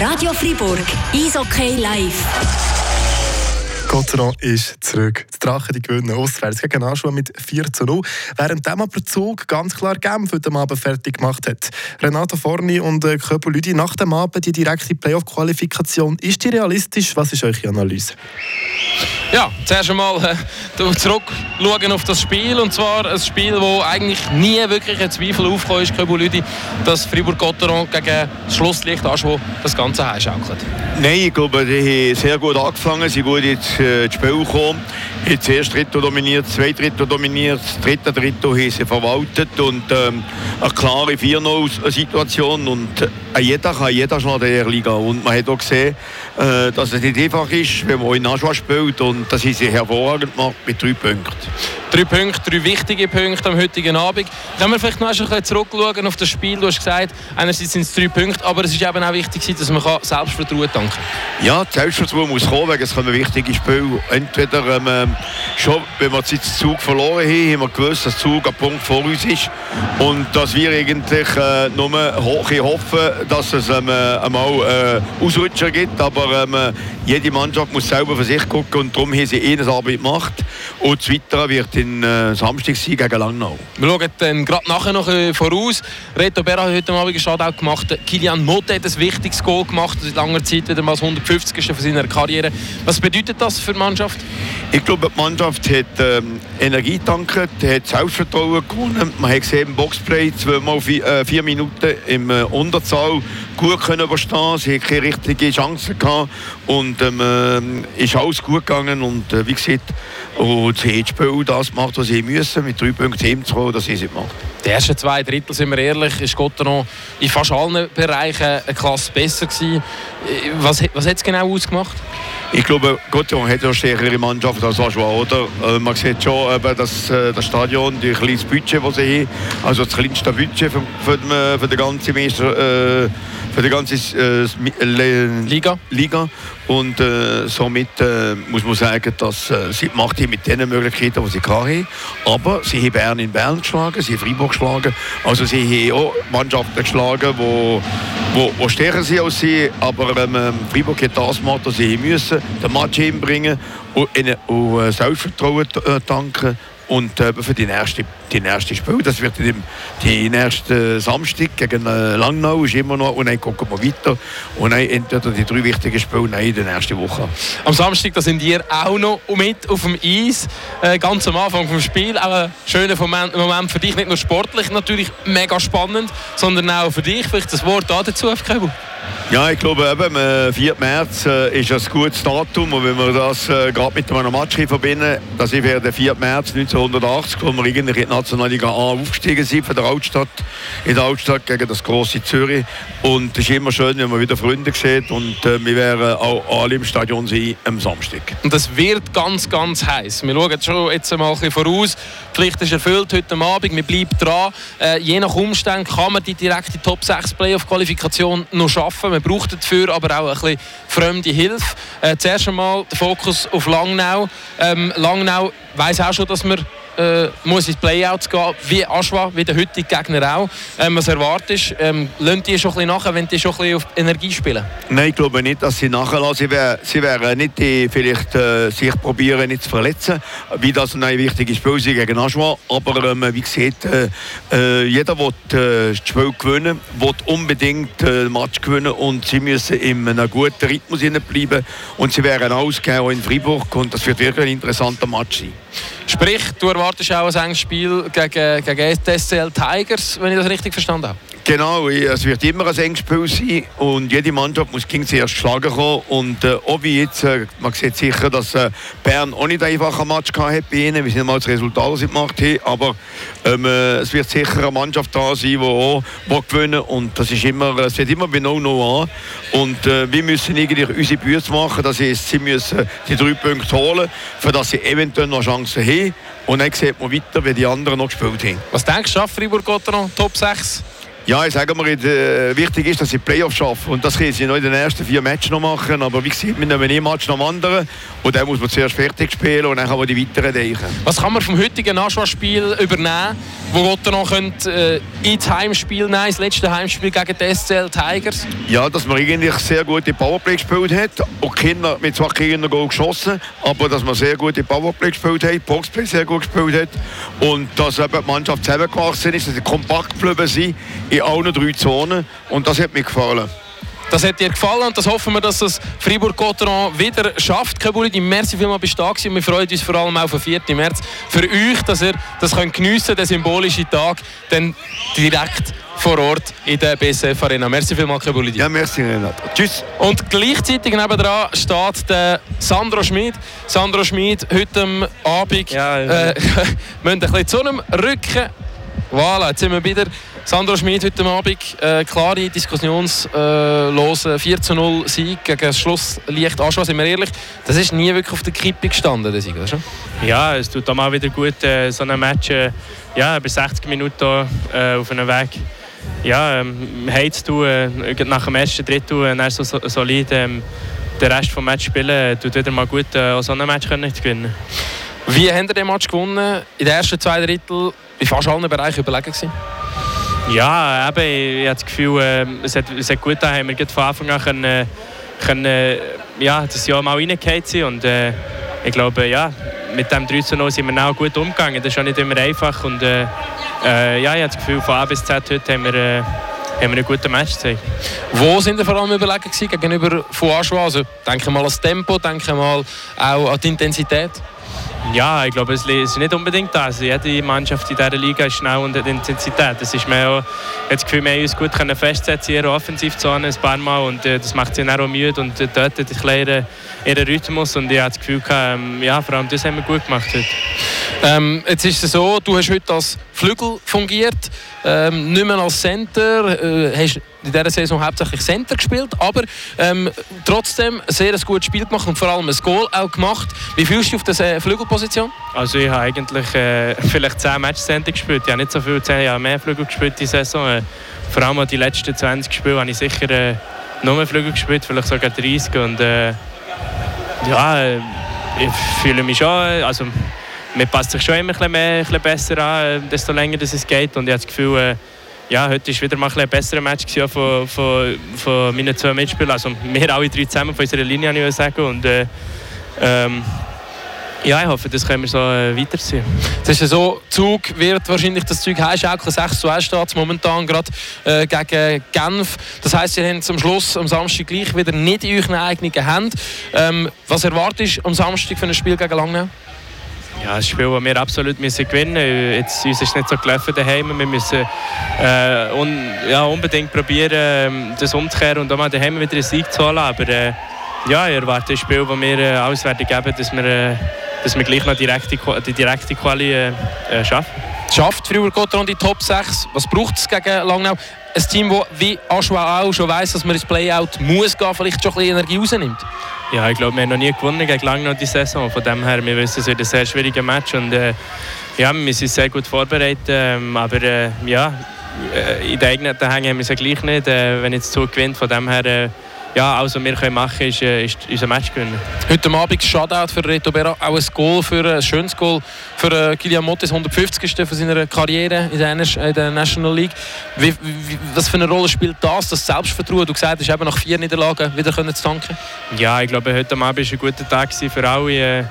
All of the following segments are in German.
Radio Fribourg, Eishockey live. Gotteron ist zurück. Die Drachen die gewinnen auswärts gegen Aschua mit 4 zu 0, während dem aber Zug ganz klar Genf heute Abend fertig gemacht hat. Renato Forni und äh, Köpo Lüdi nach dem Abend die direkte Playoff-Qualifikation. Ist die realistisch? Was ist eure Analyse? Ja, zuerst einmal äh, zurückschauen auf das Spiel. Und zwar ein Spiel, wo eigentlich nie wirklich ein Zweifel aufgekommen ist, dass Fribourg-Gotteron gegen das Schlusslicht Aschwo das Ganze heimschaukelt. Nein, ich glaube, die haben sehr gut angefangen, sie sind gut ins, äh, Spiel gekommen. Das erste Drittel dominiert, zweite Drittel dominiert, das dritte Drittel haben sie verwaltet und ähm, eine klare 4-0-Situation und äh, jeder kann jeder schlagen in der Liga. Und man hat auch gesehen, äh, dass es nicht einfach ist, wenn man in Aschua spielt und das haben sie hervorragend gemacht mit drei Punkten. Drei Punkte, drei wichtige Punkte am heutigen Abend. Können wir vielleicht noch ein bisschen zurückschauen auf das Spiel? Du hast gesagt, einerseits sind es drei Punkte, aber es ist eben auch wichtig, dass man Selbstvertrauen tanken kann. Ja, Selbstvertrauen muss kommen, weil es kommen wichtige Spiele. Entweder ähm, schon, wenn wir jetzt den Zug verloren haben, haben wir gewusst, dass der Zug ein Punkt vor uns ist und dass wir eigentlich äh, nur hoffen, dass es ähm, einmal äh, Ausrutscher gibt, aber ähm, jede Mannschaft muss selber für sich gucken und darum haben sie eh eine Arbeit gemacht und das Weitere wird in äh, Samstag sein gegen Langnau. Wir schauen dann gerade nachher noch äh, voraus. Reto Berra hat heute Abend einen Shoutout gemacht. Kilian Motte hat ein wichtiges Goal gemacht, seit langer Zeit wieder mal das 150. von seiner Karriere. Was bedeutet das für die Mannschaft? Ich glaube, die Mannschaft hat ähm, Energie getankt, hat Selbstvertrauen gewonnen. Man hat gesehen im Boxplay zweimal vier, äh, vier Minuten im äh, Unterzahl gut können überstehen. Sie hat keine richtige Chance gehabt und ähm, äh, ist alles gut gegangen und äh, wie gesagt, und sie hat Spiel das gemacht, was sie müssen, mit drei Punkten heimzukommen, dass sie es gemacht. Die ersten zwei Drittel, sind wir ehrlich, ist Gotteron in fast allen Bereichen eine Klasse besser gewesen. Was, was hat es genau ausgemacht? Ich glaube, Gotteron hat eine stärkere Mannschaft als Aschua, oder? Äh, man sieht schon, eben, dass äh, das Stadion, das kleines Budget, das sie haben, also das kleinste Budget für, für, für die ganze Meister, äh, für die ganze äh, Liga. Liga. Und äh, somit äh, muss man sagen, dass äh, sie macht mit den Möglichkeiten, die sie hatten. Aber sie haben Bern in Bern geschlagen, sie haben Freiburg geschlagen. Also sie haben auch Mannschaften geschlagen, die wo, wo, wo stärker sind als sie. Aber ähm, Freiburg hat das gemacht, was sie müssen, den Match hinbringen und, und äh, Selbstvertrauen äh, tanken und äh, für die nächste, die nächste Spiel, das wird die, die nächste Samstag gegen äh, Langnau, ist immer noch, und dann gucken wir weiter. Und dann entweder die drei wichtigen Spiele in der nächsten Woche. Am Samstag, da sind ihr auch noch mit auf dem Eis, äh, ganz am Anfang des Spiels. Auch ein schöner Moment, Moment für dich, nicht nur sportlich natürlich mega spannend, sondern auch für dich. Vielleicht das Wort dazu, Kabel. Ja, ich glaube, eben, am 4. März äh, ist ein gutes Datum. Und wenn wir das äh, gerade mit einem Match verbinden, das wäre der 4. März 1980, wo wir in die Nationalliga A aufgestiegen sind von der Altstadt, in der Altstadt gegen das große Zürich. Und es ist immer schön, wenn man wieder Freunde sieht. Und äh, wir werden auch alle im Stadion sein am Samstag. Und das wird ganz, ganz heiß. Wir schauen schon jetzt mal ein bisschen voraus. Die Pflicht ist erfüllt heute Abend. Wir bleiben dran. Äh, je nach Umständen kann man die direkte Top 6 Playoff-Qualifikation noch schaffen. Man braucht dafür aber auch ein bisschen fremde Hilfe. Äh, zuerst einmal der Fokus auf Langnau. Ähm, Langnau weiß auch schon, dass man äh, muss ins Playouts gehen, wie Aschwa, wie der heutige Gegner auch. Ähm, was erwartest du? Ähm, lassen die schon ein bisschen nachher, wenn die schon ein bisschen auf Energie spielen? Nein, ich glaube nicht, dass sie nachher Sie werden, sie werden nicht die, vielleicht äh, sich probieren, nicht zu verletzen, wie das ein wichtiges Spiel ist gegen Aschwa. Aber ähm, wie gesagt, äh, äh jeder will äh, das Spiel gewinnen, will unbedingt äh, Match gewinnen und sie müssen in einem guten Rhythmus bleiben. Und sie werden ausgehen auch in Freiburg und das wird wirklich ein interessanter Match sein. Sprich, du erwartest auch ein enges Spiel gegen, gegen SCL Tigers, wenn ich das richtig verstanden habe? Genau, es wird immer ein enges Spiel sein und jede Mannschaft muss gegen zuerst schlagen kommen. Und äh, auch wie jetzt, äh, man sieht sicher, dass äh, Bern auch nicht einfach ein Match hat bei ihnen. Wir sind mal das Resultat, sie gemacht haben. Aber ähm, äh, es wird sicher eine Mannschaft da sein, die auch will gewinnen Und das ist immer, es wird immer bei 0-0 an. Und äh, wir müssen irgendwie unsere Bücher machen. Das heißt, sie müssen die drei Punkte holen, für dass sie eventuell noch Chancen haben. Und dann sieht man weiter, wie die anderen noch gespielt haben. Was denkst du, Fribourg-Gotteron, Top 6? Ja, ich sage mal, äh, wichtig ist, dass sie Playoffs schaffen. Und das können sie noch in den ersten vier Matches noch machen. Aber wie gesagt, wir nehmen ein Match nach dem anderen. Und dann muss man zuerst fertig spielen und dann kann man die weiteren denken. Was kann man vom heutigen Aschwa-Spiel übernehmen? Wo Gotteron könnte äh, ins Heimspiel nehmen, das letzte Heimspiel gegen die SCL Tigers? Ja, dass man eigentlich sehr gute Powerplay gespielt hat. Auch Kinder mit zwei Kindern geschossen, aber dass man sehr gute Powerplay gespielt hat, Boxplay sehr gut gespielt hat und dass eben die Mannschaft zusammengewachsen ist, dass sie kompakt geblieben sind in allen drei Zonen und das hat mir gefallen. Das hat dir gefallen und das hoffen wir, dass das Fribourg-Gotteron wieder schafft. Kabuli, merci vielmals bist du da gewesen. Wir freuen uns vor allem auf den 4. März für euch, dass ihr das könnt geniessen den symbolischen Tag, dann direkt vor Ort in der BSF Arena. Merci vielmals, Kabuli. Ja, merci Renato. Tschüss. Und gleichzeitig nebenan steht der Sandro Schmid. Sandro Schmid, heute Abend ja, äh, müssen ein bisschen zu einem Rücken. Voilà, jetzt sind wir wieder Sandro Schmid heute Abend, äh, klare, diskussionslose 4 0 Sieg gegen das Schlusslicht Aschwa, sind wir ehrlich, das ist nie wirklich auf der Kippe gestanden, der Sieg, oder? Ja, es tut auch wieder gut, äh, so ein Match äh, ja, über 60 Minuten äh, auf einem Weg ja, ähm, heizt du äh, nach dem ersten Drittel äh, so, so solid ähm, den Rest des Match spielen, tut wieder mal gut, äh, so ein Match können zu gewinnen. Wie haben ihr den Match gewonnen? In den ersten zwei Drittel in fast allen Bereichen überlegen gewesen? Ja, eben, ich habe das Gefühl, äh, es, hat, es hat gut getan, haben wir von Anfang an können, können, ja, das Jahr mal reingehauen sind und äh, ich glaube, ja, mit dem 3 0 sind wir auch gut umgegangen. Das ist auch nicht immer einfach und äh, äh, ja, ich habe das Gefühl, von A bis Z heute haben wir, äh, haben wir einen guten Match gezeigt. Wo sind ihr vor allem überlegen gewesen, gegenüber von Aschua? Also, denke mal an das Tempo, denke mal auch an die Intensität. Ja, ich glaube, es ist nicht unbedingt das. Jede Mannschaft in dieser Liga ist schnell und hat Intensität. Das ist mehr auch, das Gefühl, wir haben uns gut können festsetzen in ihrer Offensivzone ein paar Mal und äh, das macht sie auch müde und äh, dort ein bisschen ihren, ihren Rhythmus und ich habe das Gefühl, ähm, ja, vor allem das haben wir gut gemacht heute. Ähm, jetzt ist es so, du hast heute als Flügel fungiert, ähm, nicht mehr als Center, äh, hast in dieser Saison hauptsächlich Center gespielt, aber ähm, trotzdem ein sehr gutes Spiel gemacht und vor allem ein Goal auch gemacht. Wie fühlst du dich auf dieser Flügelposition? Also ich habe eigentlich äh, vielleicht 10 Match Center gespielt, ich habe nicht so viel, 10 Jahre mehr Flügel gespielt die Saison. Äh, vor allem die letzten 20 Spiele habe ich sicher äh, nur mehr Flügel gespielt, vielleicht sogar 30 und äh, ja, äh, ich fühle mich schon, also mir passt sich schon immer ein bisschen, besser an, desto länger es geht und ich habe das Gefühl, äh, ja, heute war wieder mal ein, ein besserer Match von, von, von meinen zwei Mitspielern. Also wir alle drei zusammen von unserer Linie, ich sagen. Und, äh, ähm, ja, ich hoffe, das können wir so äh, weiterziehen. Es ist ja so, Zug wird wahrscheinlich das Zeug heimschaukeln. 6 zu 1 steht momentan gerade äh, gegen Genf. Das heisst, ihr habt am Schluss am Samstag gleich wieder nicht in euren eigenen Händen. Ähm, was erwartest du am Samstag für ein Spiel gegen Langnau? Ja, ein Spiel, das wir absolut müssen gewinnen müssen. Uns ist nicht so gelaufen daheim. Wir müssen äh, un, ja, unbedingt probieren, das umzukehren und auch mal daheim wieder einen Sieg zu holen. Aber äh, ja, ich erwarte ein Spiel, das wir äh, alles werden geben, dass wir, äh, dass wir gleich noch direkte, die direkte Quali äh, schaffen. Schafft Fribourg Gotteron die Top 6? Was braucht es gegen Langnau? Ein Team, das wie Aschua auch schon weiss, dass man ins Playout muss gehen, vielleicht schon ein bisschen Energie rausnimmt? Ja, ich glaube, wir haben noch nie gewonnen gegen Langnau die Saison. Von dem her, wir wissen, es wird ein sehr schwieriger Match und äh, ja, wir sind sehr gut vorbereitet. Ähm, aber äh, ja, in den eigenen Hängen haben wir es ja gleich nicht. Äh, wenn jetzt Zug gewinnt, von dem her äh, ja, alles, was wir können machen können, ist, ist unser Match gewinnen. Heute Abend Shutout für Reto Berra, auch ein Goal, für, ein schönes Goal für Kilian Mottes, 150. von seiner Karriere in der, in der National League. Wie, wie, was für eine Rolle spielt das, das Selbstvertrauen? Du gesagt hast, eben nach vier Niederlagen wieder können zu tanken? Ja, ich glaube, heute Abend war ein guter Tag für alle.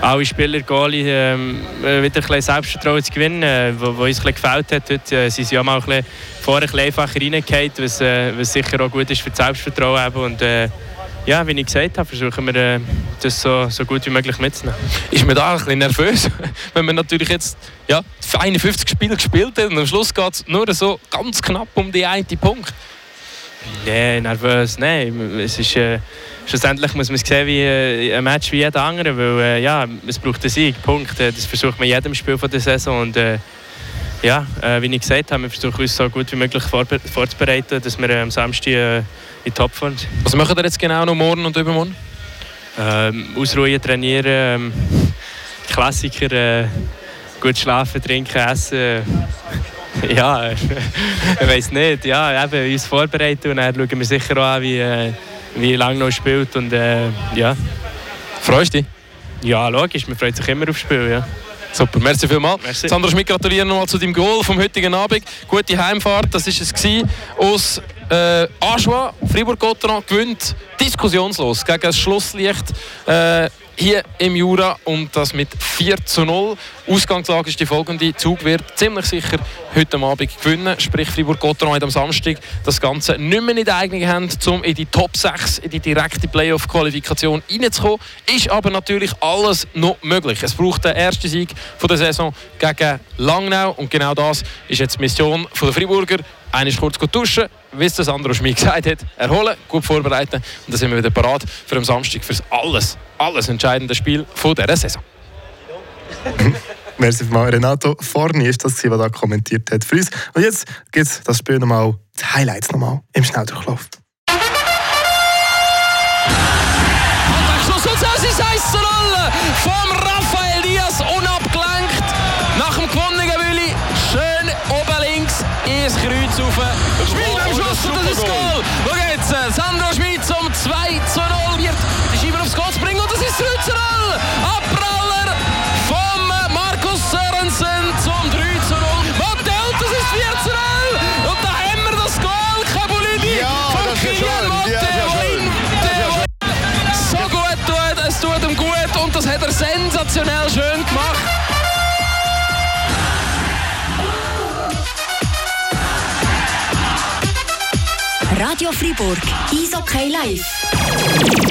Alle Spieler, Goalie, ähm, wieder ein Selbstvertrauen zu gewinnen, äh, wo uns ein gefällt hat. Heute äh, sind sie ja mal ein bisschen vorher ein einfacher reingehauen, was, äh, was sicher auch gut ist für das Selbstvertrauen. Eben. Und, äh, ja, wie ich gesagt habe, versuchen wir äh, das so, so gut wie möglich mitzunehmen. Ist man da ein bisschen nervös, wenn man natürlich jetzt ja, 51 Spiele gespielt hat und am Schluss geht es nur so ganz knapp um die einen Punkt? Nein, nervös, nein. Es ist, äh, schlussendlich muss man es sehen wie äh, ein Match wie jeder andere, weil äh, ja, es braucht einen Sieg, Punkt. Das versucht man in jedem Spiel von der Saison und äh, ja, äh, wie ich gesagt habe, wir versuchen uns so gut wie möglich vorzubereiten, dass wir äh, am Samstag äh, in Topform sind. Was machen wir jetzt genau noch morgen und übermorgen? Ähm, ausruhen, trainieren, ähm, Klassiker, äh, gut schlafen, trinken, essen. ja, ich weiß nicht. Ja, eben uns vorbereiten und dann schauen wir sicher auch an, wie, äh, wie lange noch spielt. Und, äh, ja. Freust du dich? Ja, logisch, man freut sich immer aufs Spiel. Ja. Super, merci vielmals. Merci. Sandra Schmidt, gratuliere nochmal zu deinem Goal vom heutigen Abend. Gute Heimfahrt, das war es gewesen. aus äh, Aschua. Fribourg-Gotteron gewinnt diskussionslos gegen das Schlusslicht. Äh, hier im Jura und das mit 4 zu 0. Ausgangslage ist die folgende: Zug wird ziemlich sicher heute Abend gewinnen. Sprich, Fribourg-Gotteron am Samstag das Ganze nicht mehr in der eigenen Hand, um in die Top 6, in die direkte Playoff-Qualifikation reinzukommen. Ist aber natürlich alles noch möglich. Es braucht den ersten Sieg der Saison gegen Langnau und genau das ist jetzt die Mission der Friburger. Einer ist kurz duschen, wie es der Sandro Schmid gesagt hat, erholen, gut vorbereiten und dann sind wir wieder parat für am Samstag für das alles, alles entscheidende Spiel von dieser Saison. Merci mal. Renato Forni ist das, der da kommentiert hat für uns. Und jetzt gibt es das Spiel nochmal, die Highlights nochmal im Schnelldurchlauf. Radio Fribourg. Eishockey live.